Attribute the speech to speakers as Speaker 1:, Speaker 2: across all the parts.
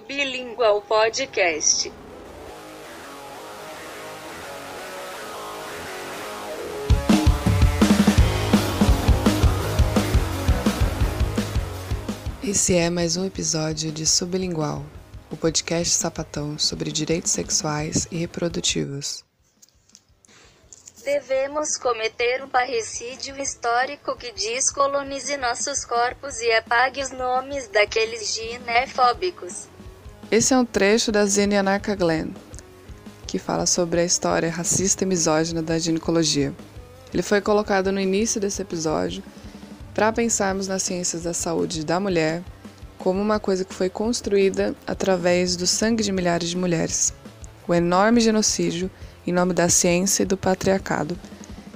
Speaker 1: Bilingual Podcast.
Speaker 2: Esse é mais um episódio de Sublingual, o podcast sapatão sobre direitos sexuais e reprodutivos.
Speaker 1: Devemos cometer um parricídio histórico que descolonize nossos corpos e apague os nomes daqueles ginefóbicos.
Speaker 2: Esse é um trecho da Zine Anarcha Glenn, que fala sobre a história racista e misógina da ginecologia. Ele foi colocado no início desse episódio para pensarmos nas ciências da saúde da mulher como uma coisa que foi construída através do sangue de milhares de mulheres. O enorme genocídio em nome da ciência e do patriarcado,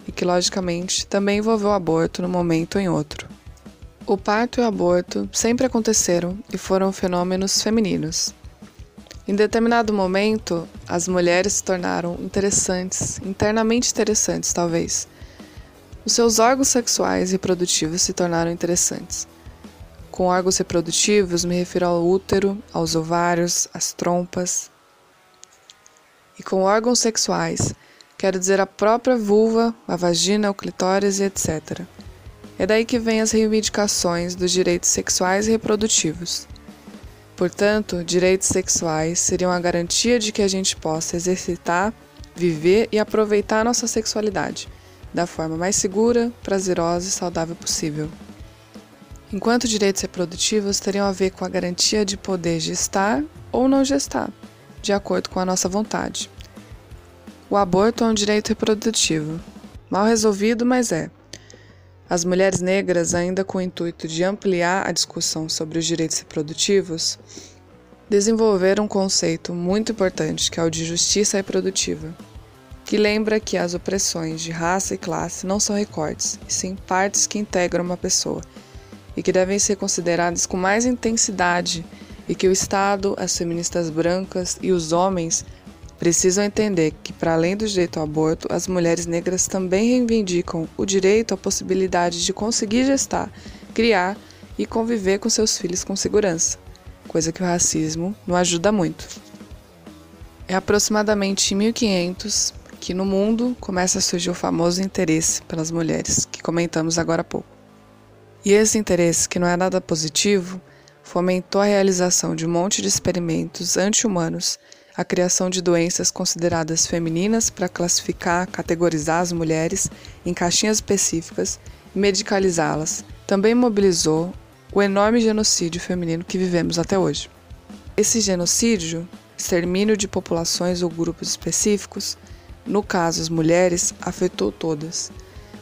Speaker 2: e que, logicamente, também envolveu o aborto num momento ou em outro. O parto e o aborto sempre aconteceram e foram fenômenos femininos. Em determinado momento, as mulheres se tornaram interessantes, internamente interessantes, talvez. Os seus órgãos sexuais e reprodutivos se tornaram interessantes. Com órgãos reprodutivos, me refiro ao útero, aos ovários, às trompas, e com órgãos sexuais, quero dizer a própria vulva, a vagina, o clitóris e etc. É daí que vêm as reivindicações dos direitos sexuais e reprodutivos. Portanto, direitos sexuais seriam a garantia de que a gente possa exercitar, viver e aproveitar nossa sexualidade da forma mais segura, prazerosa e saudável possível. Enquanto direitos reprodutivos teriam a ver com a garantia de poder gestar ou não gestar de acordo com a nossa vontade. O aborto é um direito reprodutivo. Mal resolvido, mas é. As mulheres negras, ainda com o intuito de ampliar a discussão sobre os direitos reprodutivos, desenvolveram um conceito muito importante que é o de justiça reprodutiva, que lembra que as opressões de raça e classe não são recortes, e sim partes que integram uma pessoa e que devem ser consideradas com mais intensidade e que o Estado, as feministas brancas e os homens precisam entender que, para além do direito ao aborto, as mulheres negras também reivindicam o direito à possibilidade de conseguir gestar, criar e conviver com seus filhos com segurança, coisa que o racismo não ajuda muito. É aproximadamente em 1500 que no mundo começa a surgir o famoso interesse pelas mulheres, que comentamos agora há pouco. E esse interesse, que não é nada positivo, fomentou a realização de um monte de experimentos anti-humanos, a criação de doenças consideradas femininas para classificar, categorizar as mulheres em caixinhas específicas e medicalizá-las. Também mobilizou o enorme genocídio feminino que vivemos até hoje. Esse genocídio, extermínio de populações ou grupos específicos, no caso as mulheres, afetou todas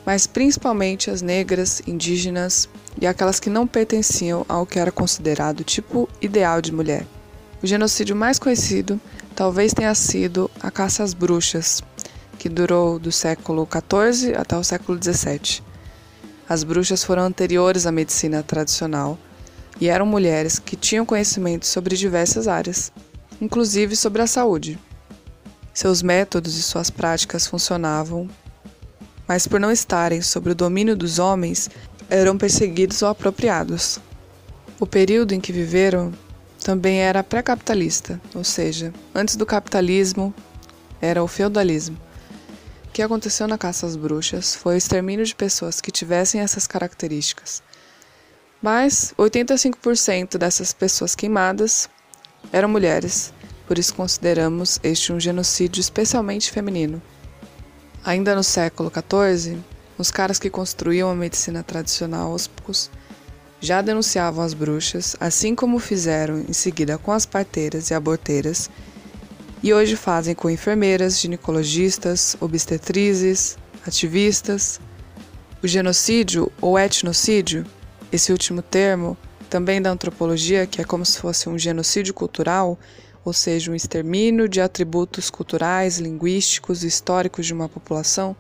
Speaker 2: mas principalmente as negras, indígenas e aquelas que não pertenciam ao que era considerado o tipo ideal de mulher. O genocídio mais conhecido talvez tenha sido a caça às bruxas, que durou do século XIV até o século XVII. As bruxas foram anteriores à medicina tradicional e eram mulheres que tinham conhecimento sobre diversas áreas, inclusive sobre a saúde. Seus métodos e suas práticas funcionavam mas por não estarem sob o domínio dos homens, eram perseguidos ou apropriados. O período em que viveram também era pré-capitalista, ou seja, antes do capitalismo era o feudalismo. O que aconteceu na caça às bruxas foi o extermínio de pessoas que tivessem essas características. Mas 85% dessas pessoas queimadas eram mulheres, por isso consideramos este um genocídio especialmente feminino. Ainda no século XIV, os caras que construíam a medicina tradicional aos poucos já denunciavam as bruxas, assim como fizeram em seguida com as parteiras e aborteiras, e hoje fazem com enfermeiras, ginecologistas, obstetrizes, ativistas. O genocídio ou etnocídio, esse último termo, também da antropologia, que é como se fosse um genocídio cultural, ou seja, um extermínio de atributos culturais, linguísticos e históricos de uma população,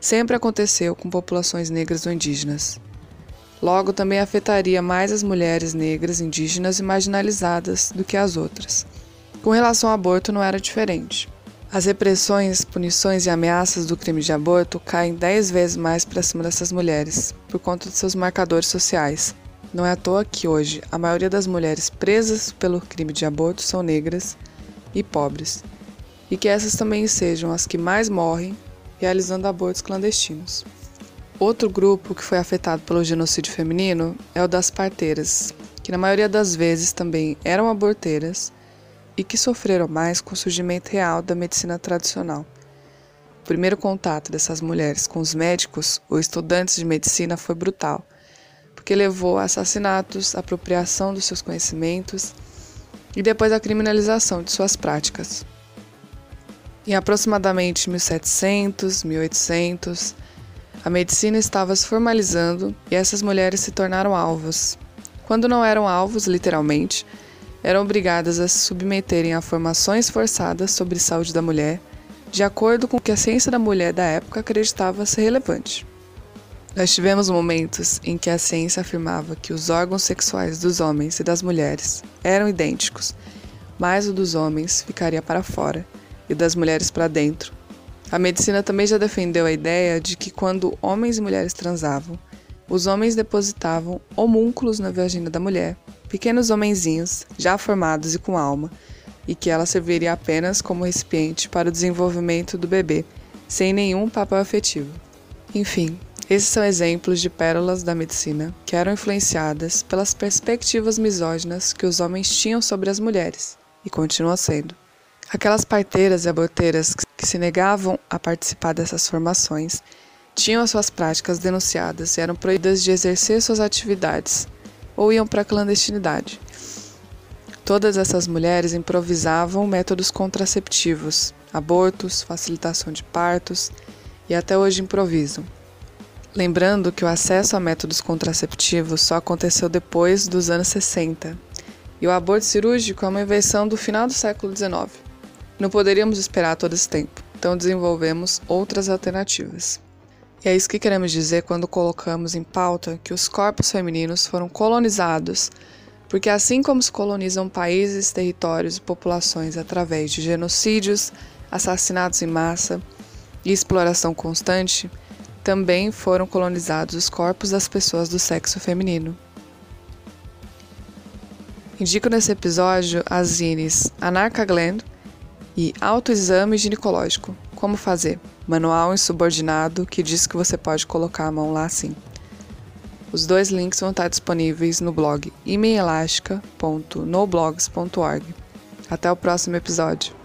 Speaker 2: sempre aconteceu com populações negras ou indígenas. Logo, também afetaria mais as mulheres negras, indígenas e marginalizadas do que as outras. Com relação ao aborto, não era diferente. As repressões, punições e ameaças do crime de aborto caem dez vezes mais para cima dessas mulheres, por conta de seus marcadores sociais. Não é à toa que hoje a maioria das mulheres presas pelo crime de aborto são negras e pobres, e que essas também sejam as que mais morrem realizando abortos clandestinos. Outro grupo que foi afetado pelo genocídio feminino é o das parteiras, que na maioria das vezes também eram aborteiras e que sofreram mais com o surgimento real da medicina tradicional. O primeiro contato dessas mulheres com os médicos ou estudantes de medicina foi brutal, porque levou a assassinatos, apropriação dos seus conhecimentos e depois a criminalização de suas práticas. Em aproximadamente 1700, 1800, a medicina estava se formalizando e essas mulheres se tornaram alvos. Quando não eram alvos, literalmente, eram obrigadas a se submeterem a formações forçadas sobre saúde da mulher, de acordo com o que a ciência da mulher da época acreditava ser relevante. Nós tivemos momentos em que a ciência afirmava que os órgãos sexuais dos homens e das mulheres eram idênticos, mas o dos homens ficaria para fora e das mulheres para dentro. A medicina também já defendeu a ideia de que quando homens e mulheres transavam, os homens depositavam homúnculos na vagina da mulher, pequenos homenzinhos já formados e com alma, e que ela serviria apenas como recipiente para o desenvolvimento do bebê, sem nenhum papel afetivo. Enfim, esses são exemplos de pérolas da medicina que eram influenciadas pelas perspectivas misóginas que os homens tinham sobre as mulheres, e continuam sendo. Aquelas parteiras e aborteiras que se negavam a participar dessas formações tinham as suas práticas denunciadas e eram proibidas de exercer suas atividades ou iam para a clandestinidade. Todas essas mulheres improvisavam métodos contraceptivos, abortos, facilitação de partos e até hoje improvisam. Lembrando que o acesso a métodos contraceptivos só aconteceu depois dos anos 60 e o aborto cirúrgico é uma invenção do final do século XIX. Não poderíamos esperar todo esse tempo, então desenvolvemos outras alternativas. E é isso que queremos dizer quando colocamos em pauta que os corpos femininos foram colonizados, porque assim como se colonizam países, territórios e populações através de genocídios, assassinatos em massa e exploração constante, também foram colonizados os corpos das pessoas do sexo feminino. Indico nesse episódio as zines Anarcha Gland, e autoexame ginecológico. Como fazer? Manual insubordinado que diz que você pode colocar a mão lá sim. Os dois links vão estar disponíveis no blog imenelastica.noblogs.org. Até o próximo episódio.